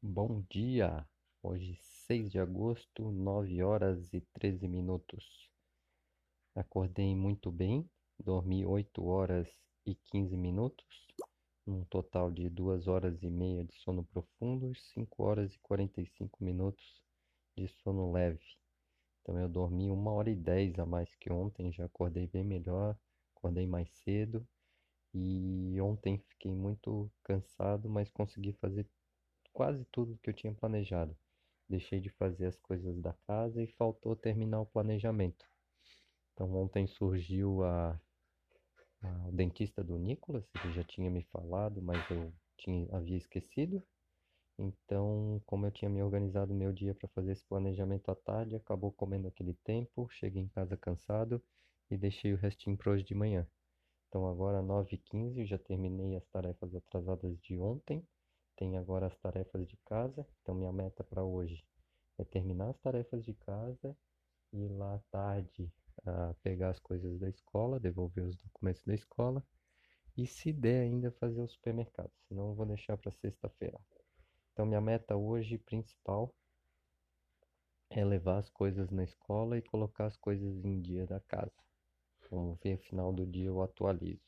Bom dia! Hoje, 6 de agosto, 9 horas e 13 minutos. Acordei muito bem, dormi 8 horas e 15 minutos, um total de 2 horas e meia de sono profundo e 5 horas e 45 minutos de sono leve. Então eu dormi 1 hora e 10 a mais que ontem, já acordei bem melhor, acordei mais cedo e ontem fiquei muito cansado, mas consegui fazer quase tudo que eu tinha planejado. Deixei de fazer as coisas da casa e faltou terminar o planejamento. Então ontem surgiu a, a o dentista do Nicolas, ele já tinha me falado, mas eu tinha, havia esquecido. Então, como eu tinha me organizado meu dia para fazer esse planejamento à tarde, acabou comendo aquele tempo, cheguei em casa cansado e deixei o restinho para hoje de manhã. Então agora 9h15 já terminei as tarefas atrasadas de ontem tem agora as tarefas de casa. Então, minha meta para hoje é terminar as tarefas de casa e ir lá à tarde a pegar as coisas da escola, devolver os documentos da escola e, se der, ainda fazer o supermercado. Senão, eu vou deixar para sexta-feira. Então, minha meta hoje principal é levar as coisas na escola e colocar as coisas em dia da casa. Vamos ver, final do dia eu atualizo.